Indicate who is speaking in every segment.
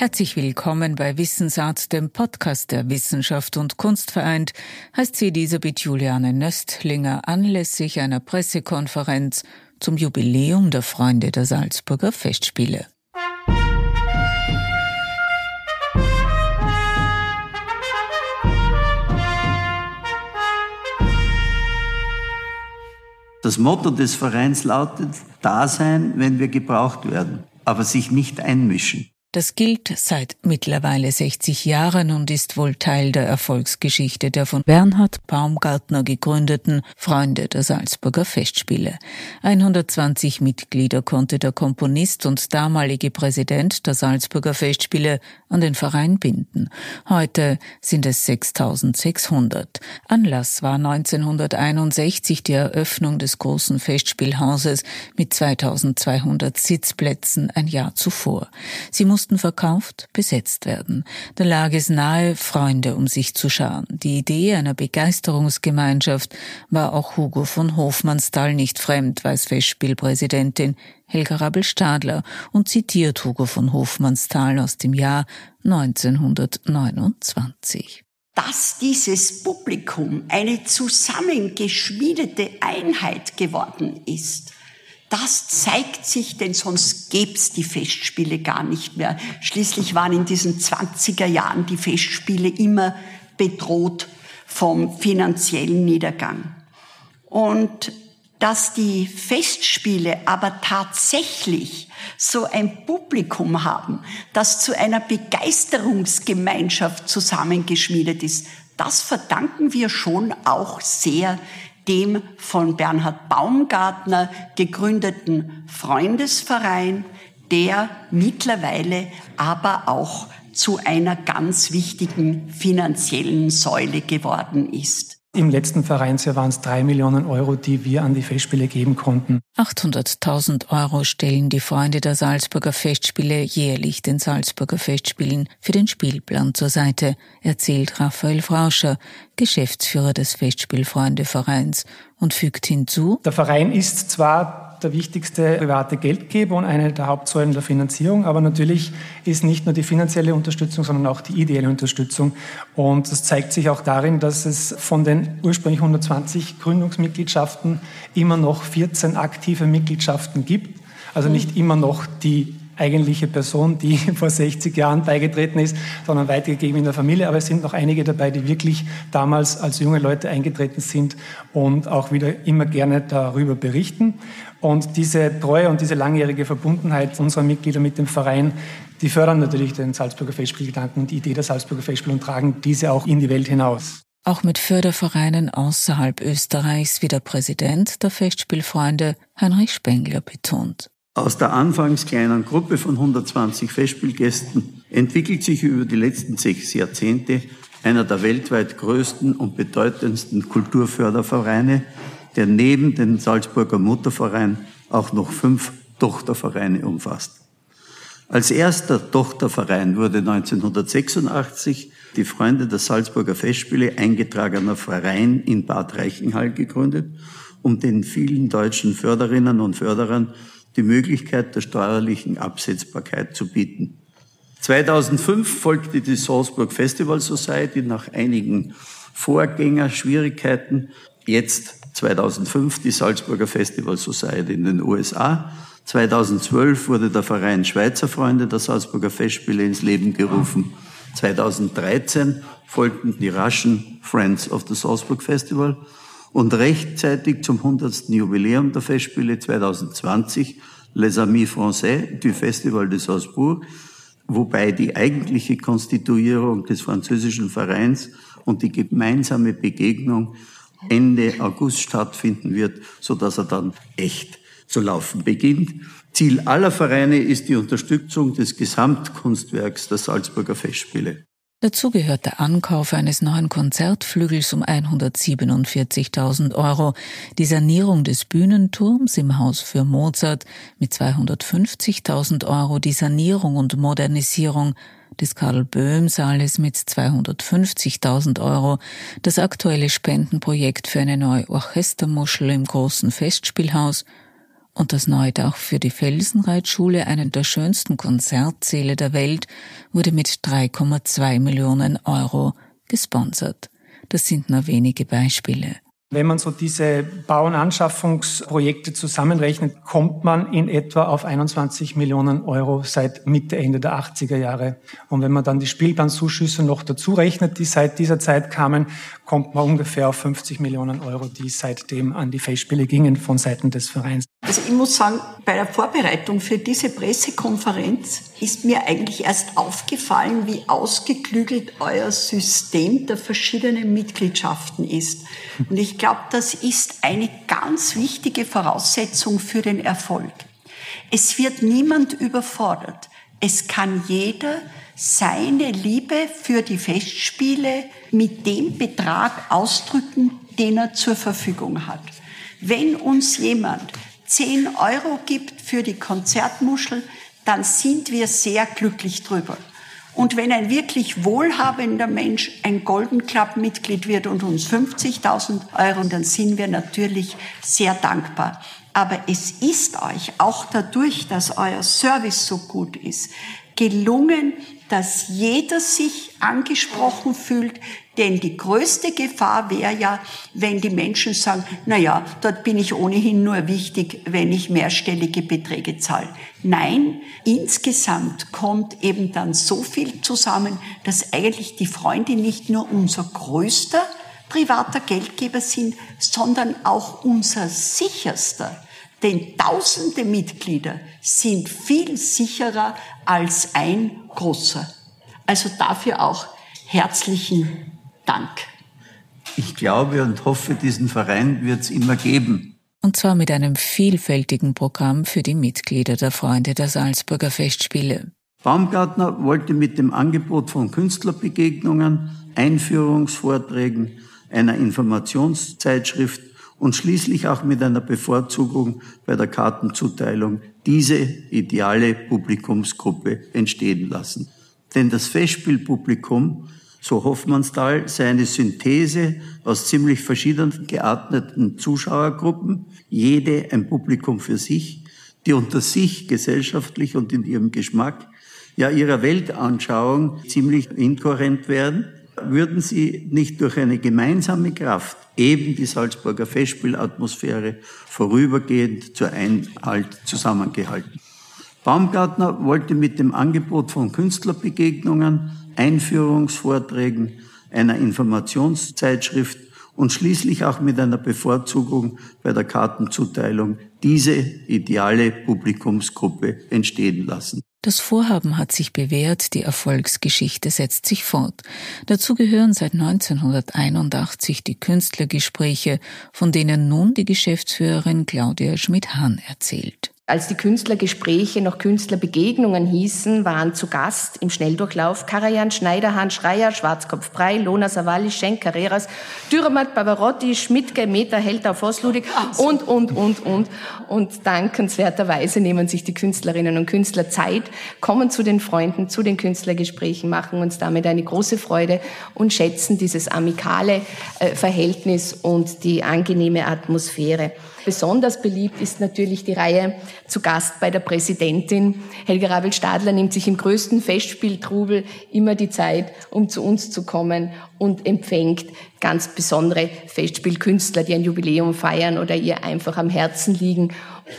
Speaker 1: Herzlich willkommen bei Wissensart, dem Podcast der Wissenschaft und Kunst vereint, heißt sie Elisabeth Juliane Nöstlinger anlässlich einer Pressekonferenz zum Jubiläum der Freunde der Salzburger Festspiele.
Speaker 2: Das Motto des Vereins lautet, da sein, wenn wir gebraucht werden, aber sich nicht einmischen.
Speaker 1: Das gilt seit mittlerweile 60 Jahren und ist wohl Teil der Erfolgsgeschichte der von Bernhard Baumgartner gegründeten Freunde der Salzburger Festspiele. 120 Mitglieder konnte der Komponist und damalige Präsident der Salzburger Festspiele an den Verein binden. Heute sind es 6600. Anlass war 1961 die Eröffnung des großen Festspielhauses mit 2200 Sitzplätzen ein Jahr zuvor. Sie mussten verkauft, besetzt werden. Da lag es nahe, Freunde um sich zu scharen. Die Idee einer Begeisterungsgemeinschaft war auch Hugo von Hofmannsthal nicht fremd, weiß Festspielpräsidentin Helga Rabel-Stadler und zitiert Hugo von Hofmannsthal aus dem Jahr 1929
Speaker 3: dass dieses Publikum eine zusammengeschmiedete Einheit geworden ist. Das zeigt sich, denn sonst gäb's die Festspiele gar nicht mehr. Schließlich waren in diesen 20er Jahren die Festspiele immer bedroht vom finanziellen Niedergang. Und dass die Festspiele aber tatsächlich so ein Publikum haben, das zu einer Begeisterungsgemeinschaft zusammengeschmiedet ist, das verdanken wir schon auch sehr dem von Bernhard Baumgartner gegründeten Freundesverein, der mittlerweile aber auch zu einer ganz wichtigen finanziellen Säule geworden ist.
Speaker 4: Im letzten Vereinsjahr waren es drei Millionen Euro, die wir an die Festspiele geben konnten.
Speaker 1: 800.000 Euro stellen die Freunde der Salzburger Festspiele jährlich den Salzburger Festspielen für den Spielplan zur Seite, erzählt Raphael Frauscher, Geschäftsführer des Festspielfreundevereins, und fügt hinzu,
Speaker 4: Der Verein ist zwar der wichtigste private Geldgeber und eine der Hauptsäulen der Finanzierung. Aber natürlich ist nicht nur die finanzielle Unterstützung, sondern auch die ideelle Unterstützung. Und das zeigt sich auch darin, dass es von den ursprünglich 120 Gründungsmitgliedschaften immer noch 14 aktive Mitgliedschaften gibt. Also nicht immer noch die eigentliche Person, die vor 60 Jahren beigetreten ist, sondern weitergegeben in der Familie. Aber es sind noch einige dabei, die wirklich damals als junge Leute eingetreten sind und auch wieder immer gerne darüber berichten. Und diese Treue und diese langjährige Verbundenheit unserer Mitglieder mit dem Verein, die fördern natürlich den Salzburger Festspielgedanken und die Idee der Salzburger Festspiele und tragen diese auch in die Welt hinaus.
Speaker 1: Auch mit Fördervereinen außerhalb Österreichs, wie der Präsident der Festspielfreunde Heinrich Spengler betont.
Speaker 2: Aus der anfangs kleinen Gruppe von 120 Festspielgästen entwickelt sich über die letzten sechs Jahrzehnte einer der weltweit größten und bedeutendsten Kulturfördervereine, der neben dem Salzburger Mutterverein auch noch fünf Tochtervereine umfasst. Als erster Tochterverein wurde 1986 die Freunde der Salzburger Festspiele eingetragener Verein in Bad Reichenhall gegründet, um den vielen deutschen Förderinnen und Förderern die Möglichkeit der steuerlichen Absetzbarkeit zu bieten. 2005 folgte die Salzburg Festival Society nach einigen Vorgängerschwierigkeiten jetzt 2005 die Salzburger Festival Society in den USA. 2012 wurde der Verein Schweizer Freunde der Salzburger Festspiele ins Leben gerufen. 2013 folgten die raschen Friends of the Salzburg Festival und rechtzeitig zum 100. Jubiläum der Festspiele 2020 Les Amis Français du Festival de Salzbourg, wobei die eigentliche Konstituierung des französischen Vereins und die gemeinsame Begegnung Ende August stattfinden wird, so dass er dann echt zu laufen beginnt. Ziel aller Vereine ist die Unterstützung des Gesamtkunstwerks der Salzburger Festspiele.
Speaker 1: Dazu gehört der Ankauf eines neuen Konzertflügels um 147.000 Euro, die Sanierung des Bühnenturms im Haus für Mozart mit 250.000 Euro, die Sanierung und Modernisierung des Karl-Böhm-Saales mit 250.000 Euro, das aktuelle Spendenprojekt für eine neue Orchestermuschel im großen Festspielhaus Und das Neudach für die Felsenreitschule, einen der schönsten Konzertsäle der Welt, wurde mit 3,2 Millionen Euro gesponsert. Das sind nur wenige Beispiele.
Speaker 4: Wenn man so diese Bau- und Anschaffungsprojekte zusammenrechnet, kommt man in etwa auf 21 Millionen Euro seit Mitte, Ende der 80er Jahre. Und wenn man dann die Spielplanzuschüsse noch dazu rechnet, die seit dieser Zeit kamen, kommt man ungefähr auf 50 Millionen Euro, die seitdem an die Festspiele gingen von Seiten des Vereins.
Speaker 3: Also ich muss sagen, bei der Vorbereitung für diese Pressekonferenz ist mir eigentlich erst aufgefallen, wie ausgeklügelt euer System der verschiedenen Mitgliedschaften ist. Und ich glaube, das ist eine ganz wichtige Voraussetzung für den Erfolg. Es wird niemand überfordert. Es kann jeder seine Liebe für die Festspiele mit dem Betrag ausdrücken, den er zur Verfügung hat. Wenn uns jemand 10 Euro gibt für die Konzertmuschel, dann sind wir sehr glücklich drüber. Und wenn ein wirklich wohlhabender Mensch ein Golden Club Mitglied wird und uns 50.000 Euro, dann sind wir natürlich sehr dankbar. Aber es ist euch auch dadurch, dass euer Service so gut ist, gelungen, dass jeder sich angesprochen fühlt, denn die größte Gefahr wäre ja, wenn die Menschen sagen, na ja, dort bin ich ohnehin nur wichtig, wenn ich mehrstellige Beträge zahle. Nein, insgesamt kommt eben dann so viel zusammen, dass eigentlich die Freunde nicht nur unser größter privater Geldgeber sind, sondern auch unser sicherster. Denn tausende Mitglieder sind viel sicherer als ein großer. Also dafür auch herzlichen Dank.
Speaker 2: Ich glaube und hoffe, diesen Verein wird es immer geben.
Speaker 1: Und zwar mit einem vielfältigen Programm für die Mitglieder der Freunde der Salzburger Festspiele.
Speaker 2: Baumgartner wollte mit dem Angebot von Künstlerbegegnungen, Einführungsvorträgen, einer Informationszeitschrift und schließlich auch mit einer Bevorzugung bei der Kartenzuteilung diese ideale Publikumsgruppe entstehen lassen. Denn das Festspielpublikum, so Hoffmannsthal, sei eine Synthese aus ziemlich verschiedenen gearteten Zuschauergruppen, jede ein Publikum für sich, die unter sich gesellschaftlich und in ihrem Geschmack, ja ihrer Weltanschauung ziemlich inkohärent werden würden sie nicht durch eine gemeinsame Kraft, eben die Salzburger Festspielatmosphäre, vorübergehend zur Einhalt zusammengehalten. Baumgartner wollte mit dem Angebot von Künstlerbegegnungen, Einführungsvorträgen, einer Informationszeitschrift und schließlich auch mit einer Bevorzugung bei der Kartenzuteilung diese ideale Publikumsgruppe entstehen lassen.
Speaker 1: Das Vorhaben hat sich bewährt, die Erfolgsgeschichte setzt sich fort. Dazu gehören seit 1981 die Künstlergespräche, von denen nun die Geschäftsführerin Claudia Schmidt-Hahn erzählt.
Speaker 5: Als die Künstlergespräche noch Künstlerbegegnungen hießen, waren zu Gast im Schnelldurchlauf Karajan, Schneiderhahn, Schreier, Schwarzkopf, Brei, Lona, Savalli, Schenk, Carreras, Dürrematt, Pavarotti, Schmidtke, Meter, Helter, Vossludig und, und, und, und. Und dankenswerterweise nehmen sich die Künstlerinnen und Künstler Zeit, kommen zu den Freunden, zu den Künstlergesprächen, machen uns damit eine große Freude und schätzen dieses amikale äh, Verhältnis und die angenehme Atmosphäre. Besonders beliebt ist natürlich die Reihe zu Gast bei der Präsidentin. Helga Rabel-Stadler nimmt sich im größten Festspieltrubel immer die Zeit, um zu uns zu kommen und empfängt ganz besondere Festspielkünstler, die ein Jubiläum feiern oder ihr einfach am Herzen liegen.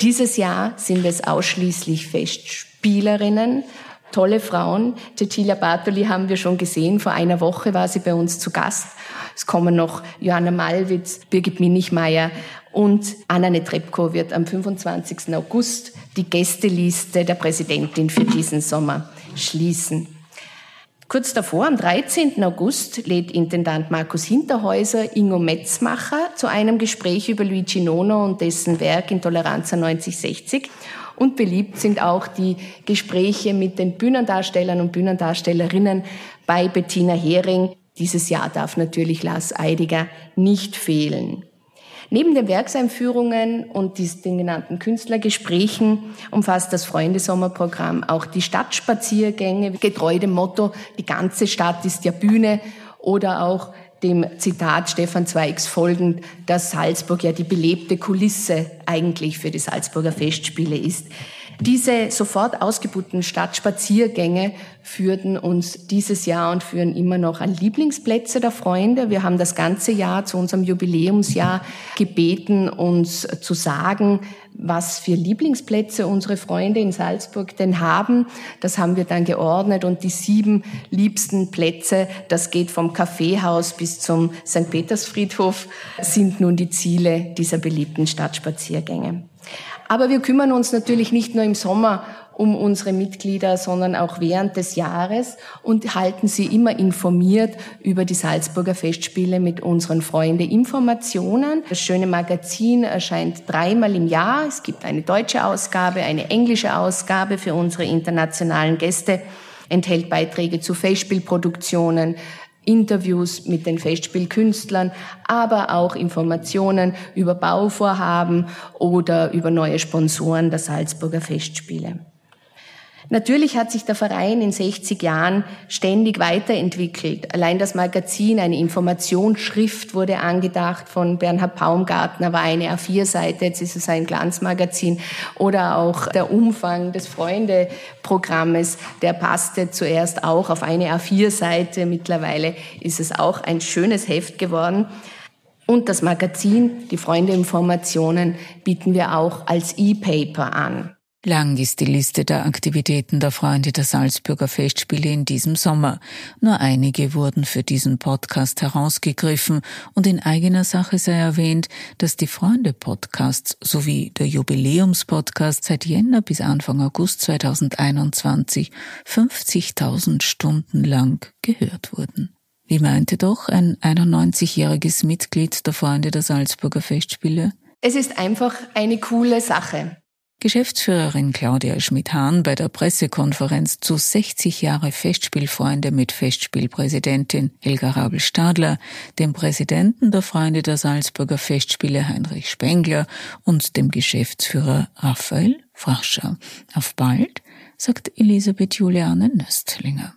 Speaker 5: Dieses Jahr sind es ausschließlich Festspielerinnen tolle Frauen. Cecilia Bartoli haben wir schon gesehen. Vor einer Woche war sie bei uns zu Gast. Es kommen noch Johanna Malwitz, Birgit Minichmeier und Anna Netrebko wird am 25. August die Gästeliste der Präsidentin für diesen Sommer schließen. Kurz davor, am 13. August, lädt Intendant Markus Hinterhäuser Ingo Metzmacher zu einem Gespräch über Luigi Nono und dessen Werk Intoleranza 9060. Und beliebt sind auch die Gespräche mit den Bühnendarstellern und Bühnendarstellerinnen bei Bettina Hering. Dieses Jahr darf natürlich Lars Eidiger nicht fehlen. Neben den Werkseinführungen und den genannten Künstlergesprächen umfasst das Freundesommerprogramm auch die Stadtspaziergänge, getreu dem Motto, die ganze Stadt ist ja Bühne oder auch dem Zitat Stefan Zweigs folgend, dass Salzburg ja die belebte Kulisse eigentlich für die Salzburger Festspiele ist. Diese sofort ausgebuchten Stadtspaziergänge führten uns dieses Jahr und führen immer noch an Lieblingsplätze der Freunde. Wir haben das ganze Jahr zu unserem Jubiläumsjahr gebeten, uns zu sagen, was für Lieblingsplätze unsere Freunde in Salzburg denn haben. Das haben wir dann geordnet und die sieben liebsten Plätze, das geht vom Kaffeehaus bis zum St. Petersfriedhof, sind nun die Ziele dieser beliebten Stadtspaziergänge. Aber wir kümmern uns natürlich nicht nur im Sommer um unsere Mitglieder, sondern auch während des Jahres und halten sie immer informiert über die Salzburger Festspiele mit unseren Freunden Informationen. Das schöne Magazin erscheint dreimal im Jahr. Es gibt eine deutsche Ausgabe, eine englische Ausgabe für unsere internationalen Gäste enthält Beiträge zu Festspielproduktionen, Interviews mit den Festspielkünstlern, aber auch Informationen über Bauvorhaben oder über neue Sponsoren der Salzburger Festspiele. Natürlich hat sich der Verein in 60 Jahren ständig weiterentwickelt. Allein das Magazin, eine Informationsschrift wurde angedacht von Bernhard Baumgartner, war eine A4-Seite, jetzt ist es ein Glanzmagazin. Oder auch der Umfang des Freunde-Programmes, der passte zuerst auch auf eine A4-Seite. Mittlerweile ist es auch ein schönes Heft geworden. Und das Magazin, die Freunde-Informationen, bieten wir auch als E-Paper an.
Speaker 1: Lang ist die Liste der Aktivitäten der Freunde der Salzburger Festspiele in diesem Sommer. Nur einige wurden für diesen Podcast herausgegriffen und in eigener Sache sei erwähnt, dass die Freunde-Podcasts sowie der Jubiläums-Podcast seit Jänner bis Anfang August 2021 50.000 Stunden lang gehört wurden. Wie meinte doch ein 91-jähriges Mitglied der Freunde der Salzburger Festspiele?
Speaker 5: Es ist einfach eine coole Sache.
Speaker 1: Geschäftsführerin Claudia Schmidt-Hahn bei der Pressekonferenz zu 60 Jahre Festspielfreunde mit Festspielpräsidentin Helga Rabel-Stadler, dem Präsidenten der Freunde der Salzburger Festspiele Heinrich Spengler und dem Geschäftsführer Raphael Frascher. Auf bald, sagt Elisabeth Juliane Nöstlinger.